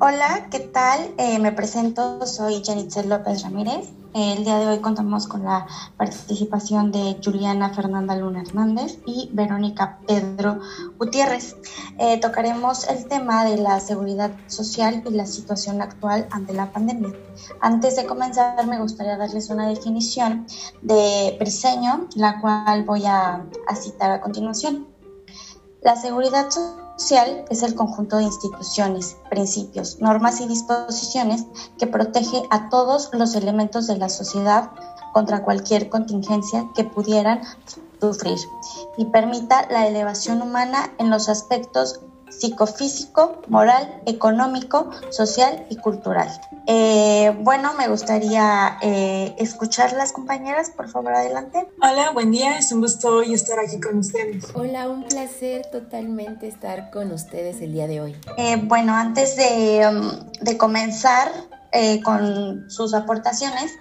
Hola, ¿qué tal? Eh, me presento, soy Janitzel López Ramírez. El día de hoy contamos con la participación de Juliana Fernanda Luna Hernández y Verónica Pedro Gutiérrez. Eh, tocaremos el tema de la seguridad social y la situación actual ante la pandemia. Antes de comenzar, me gustaría darles una definición de Briseño, la cual voy a, a citar a continuación. La seguridad social social es el conjunto de instituciones, principios, normas y disposiciones que protege a todos los elementos de la sociedad contra cualquier contingencia que pudieran sufrir y permita la elevación humana en los aspectos psicofísico, moral, económico, social y cultural. Eh, bueno, me gustaría eh, escuchar las compañeras, por favor, adelante. Hola, buen día, es un gusto hoy estar aquí con ustedes. Hola, un placer totalmente estar con ustedes el día de hoy. Eh, bueno, antes de, um, de comenzar con sus aportaciones,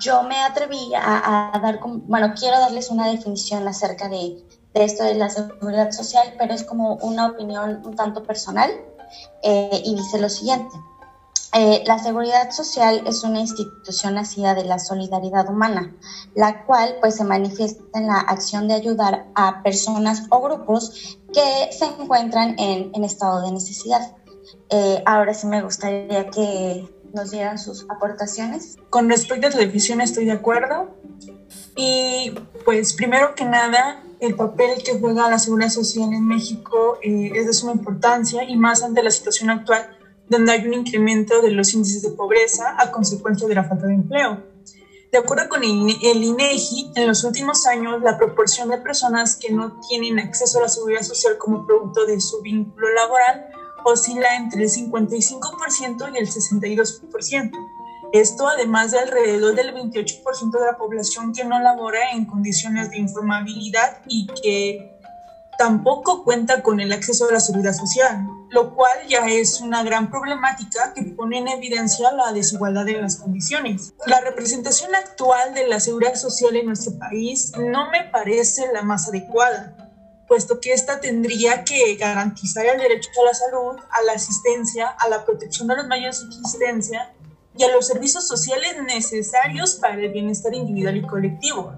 yo me atreví a, a dar, bueno, quiero darles una definición acerca de de esto de la seguridad social, pero es como una opinión un tanto personal eh, y dice lo siguiente. Eh, la seguridad social es una institución nacida de la solidaridad humana, la cual pues se manifiesta en la acción de ayudar a personas o grupos que se encuentran en, en estado de necesidad. Eh, ahora sí me gustaría que nos dieran sus aportaciones. Con respecto a tu definición estoy de acuerdo. Y pues primero que nada, el papel que juega la seguridad social en México eh, es de suma importancia y más ante la situación actual donde hay un incremento de los índices de pobreza a consecuencia de la falta de empleo. De acuerdo con el INEGI, en los últimos años la proporción de personas que no tienen acceso a la seguridad social como producto de su vínculo laboral oscila entre el 55% y el 62%. Esto además de alrededor del 28% de la población que no labora en condiciones de informabilidad y que tampoco cuenta con el acceso a la seguridad social, lo cual ya es una gran problemática que pone en evidencia la desigualdad en las condiciones. La representación actual de la seguridad social en nuestro país no me parece la más adecuada, puesto que esta tendría que garantizar el derecho a la salud, a la asistencia, a la protección de los medios de existencia y a los servicios sociales necesarios para el bienestar individual y colectivo,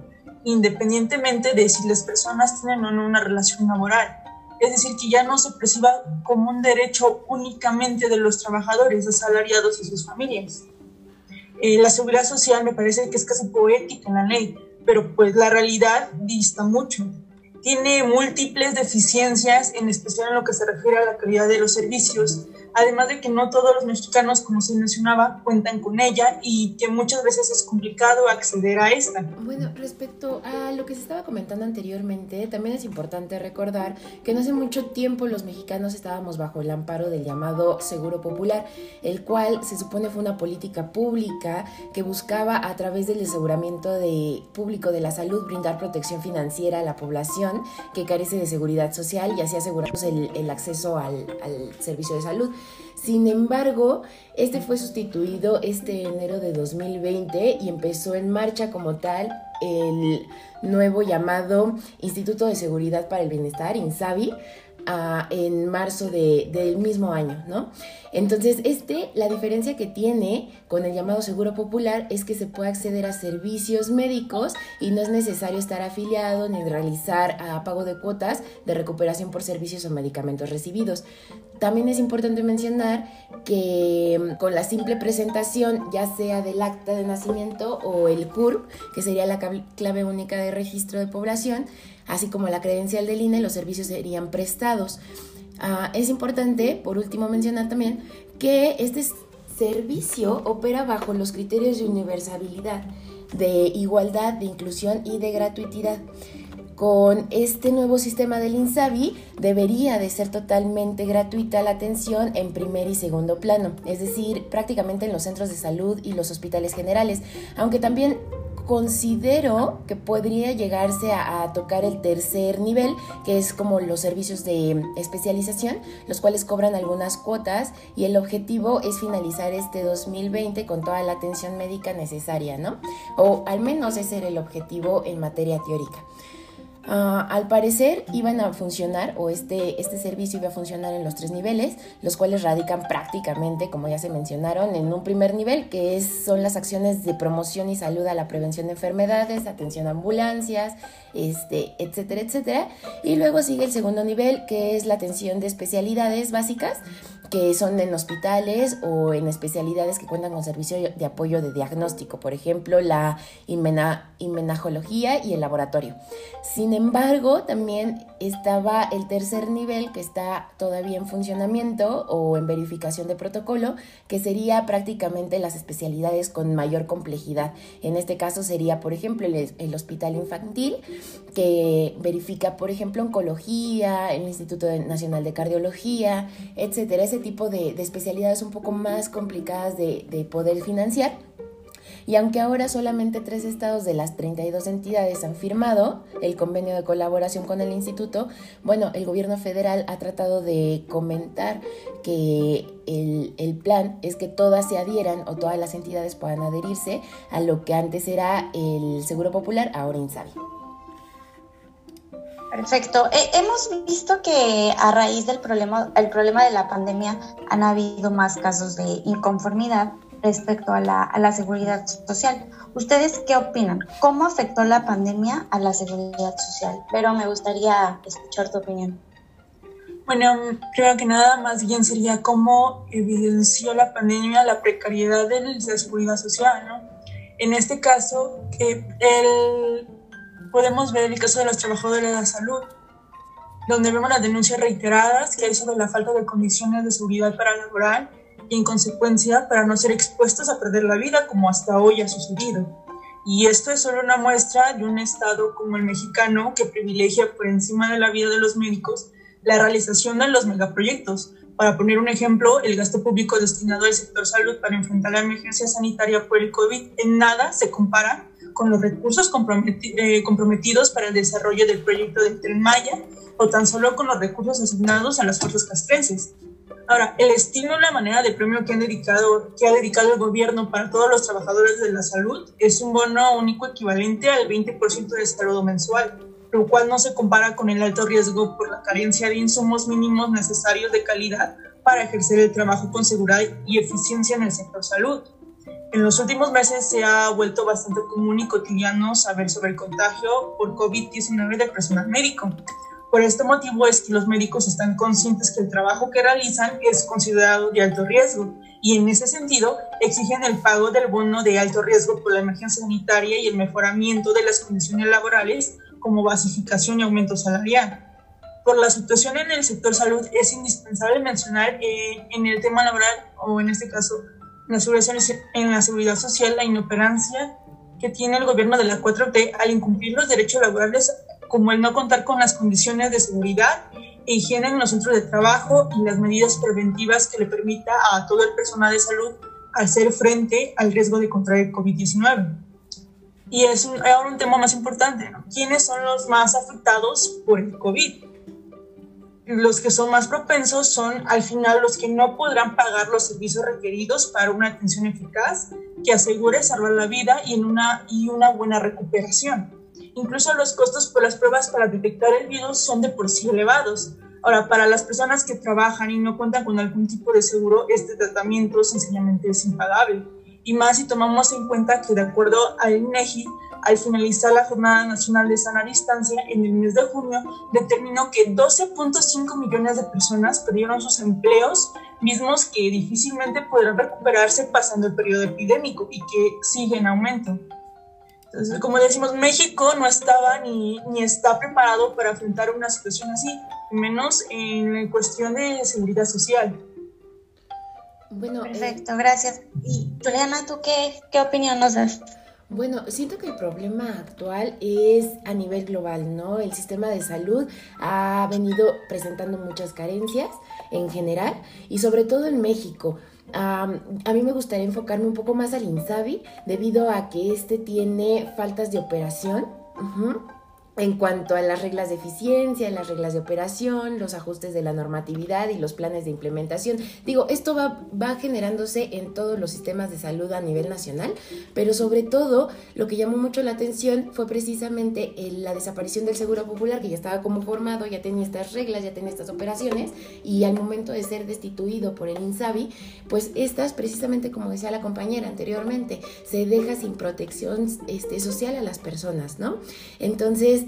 independientemente de si las personas tienen o no una relación laboral. Es decir, que ya no se perciba como un derecho únicamente de los trabajadores asalariados y sus familias. Eh, la seguridad social me parece que es casi poética en la ley, pero pues la realidad dista mucho. Tiene múltiples deficiencias, en especial en lo que se refiere a la calidad de los servicios, además de que no todos los mexicanos, como se mencionaba, cuentan con ella y que muchas veces es complicado acceder a esta. Bueno, respecto a lo que se estaba comentando anteriormente, también es importante recordar que no hace mucho tiempo los mexicanos estábamos bajo el amparo del llamado Seguro Popular, el cual se supone fue una política pública que buscaba a través del aseguramiento de público de la salud brindar protección financiera a la población que carece de seguridad social y así aseguramos el, acceso al servicio de salud. Sin embargo, este fue sustituido este enero de 2020 y empezó en marcha como tal el nuevo llamado Instituto de Seguridad para el Bienestar, INSABI, en marzo del mismo año, ¿no? Entonces, este, la diferencia que tiene con el llamado seguro popular es que se puede acceder a servicios médicos y no es necesario estar afiliado ni realizar a pago de cuotas de recuperación por servicios o medicamentos recibidos. También es importante mencionar que mm, con la simple presentación, ya sea del acta de nacimiento o el CURP, que sería la clave única de registro de población, así como la credencial del INE, los servicios serían prestados. Ah, es importante, por último, mencionar también que este servicio opera bajo los criterios de universalidad, de igualdad, de inclusión y de gratuidad. Con este nuevo sistema del INSABI debería de ser totalmente gratuita la atención en primer y segundo plano, es decir, prácticamente en los centros de salud y los hospitales generales, aunque también considero que podría llegarse a, tocar el tercer nivel, que es como los servicios de especialización, los cuales cobran algunas cuotas y el objetivo es finalizar este 2020 con toda la atención médica necesaria, ¿no? O al menos ese era el objetivo en materia teórica. Ah, al parecer iban a funcionar o este, este servicio iba a funcionar en los tres niveles, los cuales radican prácticamente, como ya se mencionaron, en un primer nivel, que es, son las acciones de promoción y salud a la prevención de enfermedades, atención a ambulancias, este, etcétera, etcétera. Y luego sigue el segundo nivel, que es la atención de especialidades básicas, que son en hospitales o en especialidades que cuentan con servicio de apoyo de diagnóstico, por ejemplo, la inmena, inmenajología y el laboratorio. Sin embargo, también estaba el tercer nivel que está todavía en funcionamiento o en verificación de protocolo, que sería prácticamente las especialidades con mayor complejidad. En este caso sería, por ejemplo, el, hospital infantil, que verifica, por ejemplo, oncología, el Instituto Nacional de Cardiología, etcétera, ese tipo de, especialidades un poco más complicadas de, de poder financiar y aunque ahora solamente tres estados de las 32 entidades han firmado el convenio de colaboración con el instituto, bueno, el gobierno federal ha tratado de comentar que el, plan es que todas se adhieran o todas las entidades puedan adherirse a lo que antes era el Seguro Popular, ahora INSABI. Perfecto. Eh, hemos visto que a raíz del problema, el problema de la pandemia han habido más casos de inconformidad respecto a la, seguridad social. ¿Ustedes qué opinan? ¿Cómo afectó la pandemia a la seguridad social? Pero me gustaría escuchar tu opinión. Bueno, creo que nada más bien sería cómo evidenció la pandemia la precariedad de la seguridad social, ¿no? En este caso, el, podemos ver el caso de los trabajadores de la salud, donde vemos las denuncias reiteradas que hay sobre la falta de condiciones de seguridad para laborar y en consecuencia para no ser expuestos a perder la vida como hasta hoy ha sucedido. Y esto es solo una muestra de un Estado como el mexicano que privilegia por encima de la vida de los médicos la realización de los megaproyectos. Para poner un ejemplo, el gasto público destinado al sector salud para enfrentar la emergencia sanitaria por el COVID en nada se compara con los recursos eh, comprometidos para el desarrollo del proyecto del Tren Maya o tan solo con los recursos asignados a las fuerzas castrenses. Ahora, el estilo y la manera de premio que, han dedicado, que ha dedicado el gobierno para todos los trabajadores de la salud es un bono único equivalente al 20% de saludo mensual, lo cual no se compara con el alto riesgo por la carencia de insumos mínimos necesarios de calidad para ejercer el trabajo con seguridad y eficiencia en el sector salud. En los últimos meses se ha vuelto bastante común y cotidiano saber sobre el contagio por COVID-19 del personal médico por este motivo es que los médicos están conscientes que el trabajo que realizan es considerado de alto riesgo y en ese sentido exigen el pago del bono de alto riesgo por la emergencia sanitaria y el mejoramiento de las condiciones laborales como basificación y aumento salarial. Por la situación en el sector salud es indispensable mencionar eh, en el tema laboral o en este caso en la seguridad social la inoperancia que tiene el gobierno de la 4T al incumplir los derechos laborales como el no contar con las condiciones de seguridad e higiene en los centros de trabajo y las medidas preventivas que le permita a todo el personal de salud hacer frente al riesgo de contraer COVID-19. Y es ahora un tema más importante, ¿quiénes son los más afectados por el COVID? Los que son más propensos son al final los que no podrán pagar los servicios requeridos para una atención eficaz que asegure salvar la vida y, en una, y una buena recuperación. Incluso los costos por las pruebas para detectar el virus son de por sí elevados. Ahora, para las personas que trabajan y no cuentan con algún tipo de seguro, este tratamiento sencillamente es impagable. Y más si tomamos en cuenta que de acuerdo al INEGI, al finalizar la Jornada Nacional de Sana Distancia en el mes de junio, determinó que 12.5 millones de personas perdieron sus empleos, mismos que difícilmente podrán recuperarse pasando el periodo epidémico y que sigue en aumento. Entonces, como decimos, México no estaba ni, ni está preparado para afrontar una situación así, menos en cuestión de seguridad social. Bueno, eh, perfecto, gracias. Y Juliana, ¿tú qué, qué opinión nos das? Bueno, siento que el problema actual es a nivel global, ¿no? El sistema de salud ha venido presentando muchas carencias en general y sobre todo en México a mí me gustaría enfocarme un poco más al INSABI debido a que este tiene faltas de operación. En cuanto a las reglas de eficiencia, las reglas de operación, los ajustes de la normatividad y los planes de implementación. Digo, esto va, va generándose en todos los sistemas de salud a nivel nacional, pero sobre todo lo que llamó mucho la atención fue precisamente la desaparición del Seguro Popular, que ya estaba como formado, ya tenía estas reglas, ya tenía estas operaciones, y al momento de ser destituido por el INSABI, pues estas, precisamente como decía la compañera anteriormente, se deja sin protección este, social a las personas, ¿no? Entonces,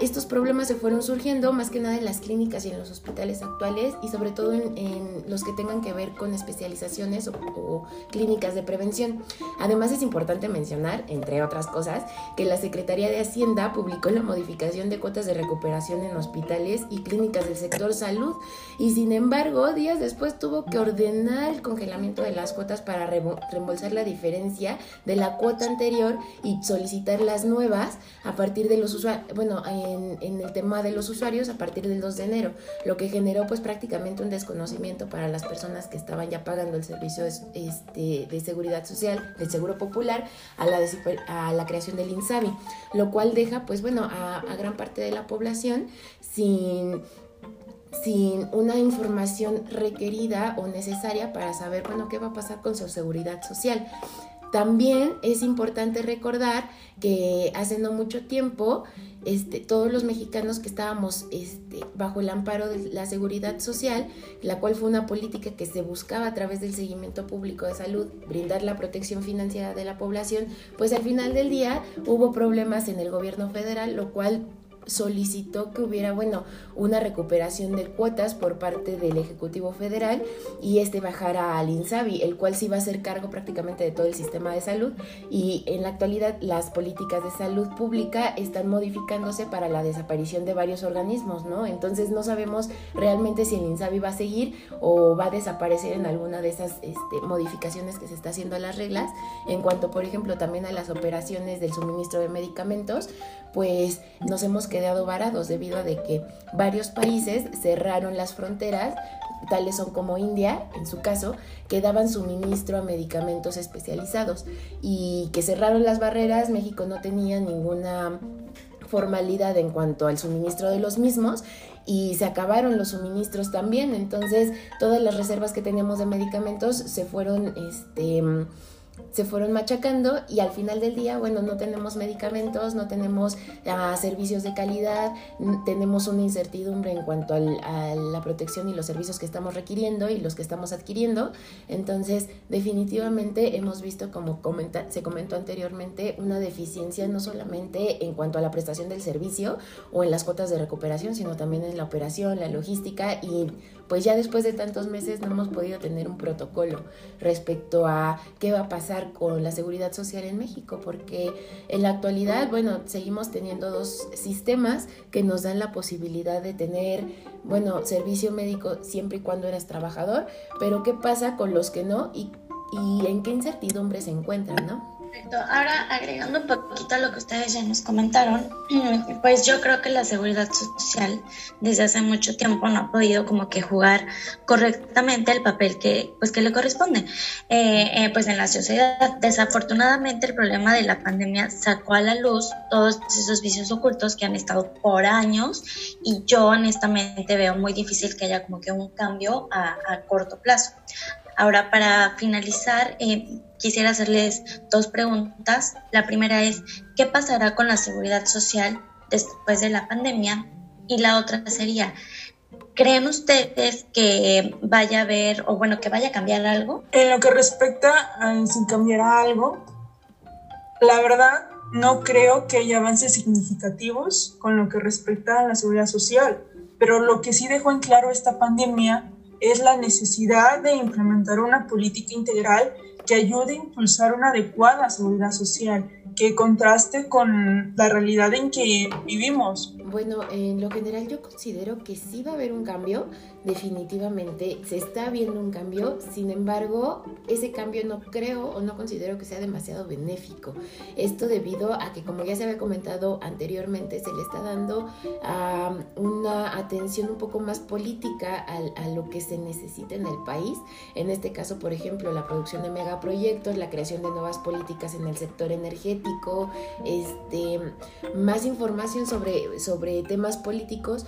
estos problemas se fueron surgiendo más que nada en las clínicas y en los hospitales actuales y sobre todo en, los que tengan que ver con especializaciones o, clínicas de prevención. Además es importante mencionar, entre otras cosas, que la Secretaría de Hacienda publicó la modificación de cuotas de recuperación en hospitales y clínicas del sector salud y sin embargo días después tuvo que ordenar el congelamiento de las cuotas para reembolsar la diferencia de la cuota anterior y solicitar las nuevas a partir de los usuarios. Bueno, en, el tema de los usuarios a partir del 2 de enero, lo que generó pues prácticamente un desconocimiento para las personas que estaban ya pagando el servicio este, de seguridad social, del seguro popular, a la, a la creación del INSABI, lo cual deja pues bueno a, a gran parte de la población sin sin una información requerida o necesaria para saber, bueno, qué va a pasar con su seguridad social. También es importante recordar que hace no mucho tiempo este, todos los mexicanos que estábamos este, bajo el amparo de la seguridad social, la cual fue una política que se buscaba a través del seguimiento público de salud, brindar la protección financiera de la población, pues al final del día hubo problemas en el gobierno federal, lo cual solicitó que hubiera, bueno, una recuperación de cuotas por parte del Ejecutivo Federal y este bajara al INSABI, el cual sí va a ser cargo prácticamente de todo el sistema de salud y en la actualidad las políticas de salud pública están modificándose para la desaparición de varios organismos, ¿no? Entonces no sabemos realmente si el INSABI va a seguir o va a desaparecer en alguna de esas este, modificaciones que se está haciendo a las reglas. En cuanto, por ejemplo, también a las operaciones del suministro de medicamentos, pues nos hemos quedado varados debido a que varios países cerraron las fronteras, tales son como India, en su caso, que daban suministro a medicamentos especializados. Y que cerraron las barreras, México no tenía ninguna formalidad en cuanto al suministro de los mismos y se acabaron los suministros también, entonces todas las reservas que teníamos de medicamentos se fueron este se fueron machacando y al final del día, bueno, no tenemos medicamentos, no tenemos ah, servicios de calidad, tenemos una incertidumbre en cuanto a la protección y los servicios que estamos requiriendo y los que estamos adquiriendo. Entonces, definitivamente hemos visto, como se comentó anteriormente, una deficiencia no solamente en cuanto a la prestación del servicio o en las cuotas de recuperación, sino también en la operación, la logística y pues ya después de tantos meses no hemos podido tener un protocolo respecto a qué va a pasar con la seguridad social en México, porque en la actualidad, bueno, seguimos teniendo dos sistemas que nos dan la posibilidad de tener, bueno, servicio médico siempre y cuando eres trabajador, pero qué pasa con los que no y, y en qué incertidumbre se encuentran, ¿no? Perfecto. Ahora, agregando un poquito a lo que ustedes ya nos comentaron, pues yo creo que la seguridad social desde hace mucho tiempo no ha podido como que jugar correctamente el papel que, pues, que le corresponde eh, eh, pues en la sociedad. Desafortunadamente el problema de la pandemia sacó a la luz todos esos vicios ocultos que han estado por años y yo honestamente veo muy difícil que haya como que un cambio a, a corto plazo. Ahora, para finalizar, eh, quisiera hacerles dos preguntas. La primera es, ¿qué pasará con la seguridad social después de la pandemia? Y la otra sería, ¿creen ustedes que vaya a haber, o bueno, que vaya a cambiar algo? En lo que respecta a si cambiará algo, la verdad no creo que haya avances significativos con lo que respecta a la seguridad social, pero lo que sí dejó en claro esta pandemia es la necesidad de implementar una política integral que ayude a impulsar una adecuada seguridad social, que contraste con la realidad en que vivimos. Bueno, en lo general yo considero que sí va a haber un cambio, definitivamente se está viendo un cambio, sin embargo, ese cambio no creo o no considero que sea demasiado benéfico. Esto debido a que, como ya se había comentado anteriormente, se le está dando una atención un poco más política a, a lo que se necesita en el país. En este caso, por ejemplo, la producción de megaproyectos, la creación de nuevas políticas en el sector energético, este, más información sobre, sobre temas políticos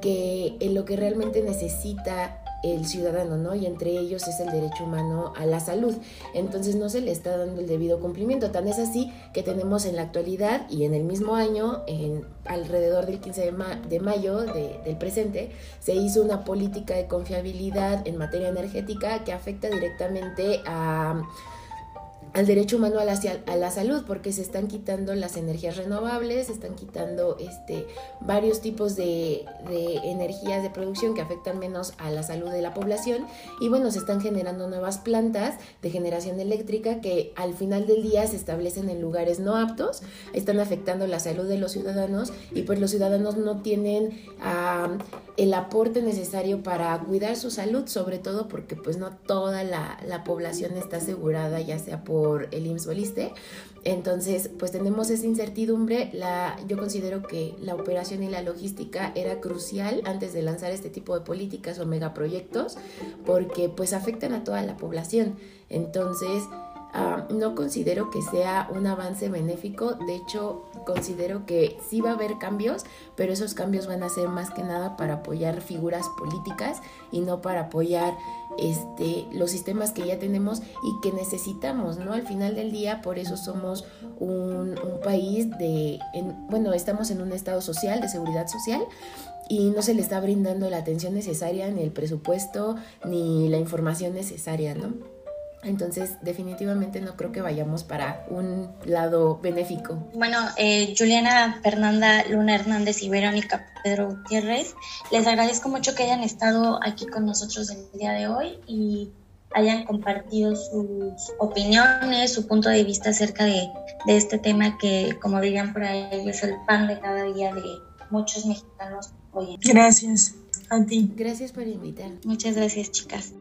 que en lo que realmente necesita el ciudadano, ¿no? Y entre ellos es el derecho humano a la salud. Entonces no se le está dando el debido cumplimiento. Tan es así que tenemos en la actualidad y en el mismo año, en alrededor del 15 de, de mayo del presente, se hizo una política de confiabilidad en materia energética que afecta directamente a al derecho humano a la, a la, salud, porque se están quitando las energías renovables, se están quitando este, varios tipos de, de, energías de producción que afectan menos a la salud de la población. Y bueno, se están generando nuevas plantas de generación eléctrica que al final del día se establecen en lugares no aptos, están afectando la salud de los ciudadanos y pues los ciudadanos no tienen el aporte necesario para cuidar su salud, sobre todo porque pues no toda la, la población está asegurada, ya sea por el IMSS o Entonces, pues tenemos esa incertidumbre. La, yo considero que la operación y la logística era crucial antes de lanzar este tipo de políticas o megaproyectos porque pues afectan a toda la población. Entonces, Ah, no considero que sea un avance benéfico, de hecho considero que sí va a haber cambios, pero esos cambios van a ser más que nada para apoyar figuras políticas y no para apoyar este, los sistemas que ya tenemos y que necesitamos, ¿no? Al final del día, por eso somos un, país de, bueno, estamos en un estado social, de seguridad social, y no se le está brindando la atención necesaria, ni el presupuesto, ni la información necesaria, ¿no? Entonces, definitivamente no creo que vayamos para un lado benéfico. Bueno, eh, Juliana Fernanda Luna Hernández y Verónica Pedro Gutiérrez, les agradezco mucho que hayan estado aquí con nosotros el día de hoy y hayan compartido sus opiniones, su punto de vista acerca de, de este tema que, como dirían por ahí, es el pan de cada día de muchos mexicanos hoy. Gracias a ti. Gracias por invitar. Muchas gracias, chicas.